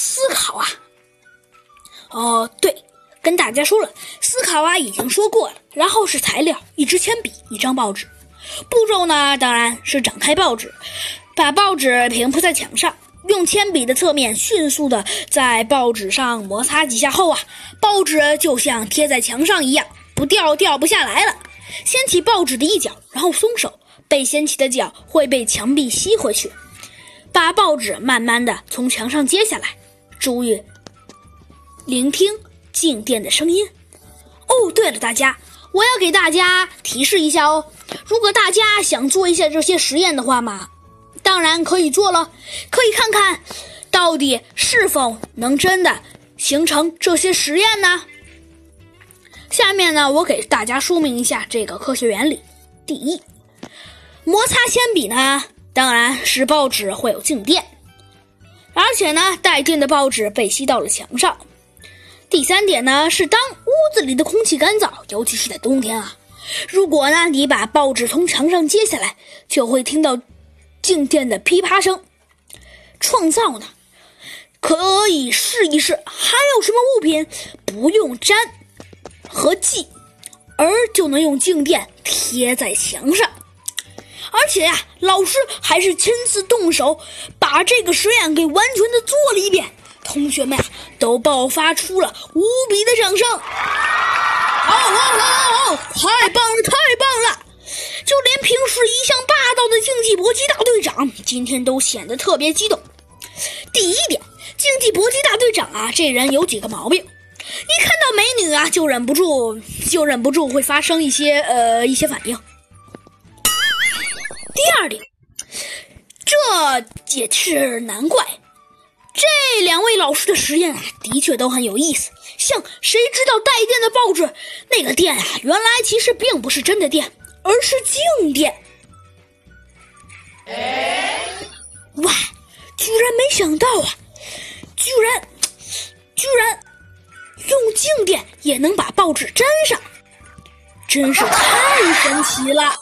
思考啊。哦，对，跟大家说了，思考啊已经说过了。然后是材料，一支铅笔，一张报纸。步骤呢，当然是展开报纸，把报纸平铺在墙上，用铅笔的侧面迅速的在报纸上摩擦几下后啊，报纸就像贴在墙上一样，不掉掉不下来了。掀起报纸的一角，然后松手，被掀起的角会被墙壁吸回去。把报纸慢慢的从墙上揭下来，注意聆听静电的声音。哦，对了，大家。我要给大家提示一下哦，如果大家想做一下这些实验的话嘛，当然可以做了，可以看看到底是否能真的形成这些实验呢？下面呢，我给大家说明一下这个科学原理。第一，摩擦铅笔呢，当然是报纸会有静电，而且呢，带电的报纸被吸到了墙上。第三点呢，是当屋子里的空气干燥，尤其是在冬天啊。如果呢，你把报纸从墙上揭下来，就会听到静电的噼啪声。创造呢，可以试一试。还有什么物品不用粘和系，而就能用静电贴在墙上？且呀，老师还是亲自动手把这个实验给完全的做了一遍。同学们啊，都爆发出了无比的掌声！好，好，好，好，好，太棒了，太棒了！就连平时一向霸道的竞技搏击大队长，今天都显得特别激动。第一点，竞技搏击大队长啊，这人有几个毛病：一看到美女啊，就忍不住，就忍不住会发生一些呃一些反应。第二点，这也是难怪。这两位老师的实验啊，的确都很有意思。像谁知道带电的报纸，那个电啊，原来其实并不是真的电，而是静电。哇，居然没想到啊！居然，居然用静电也能把报纸粘上，真是太神奇了。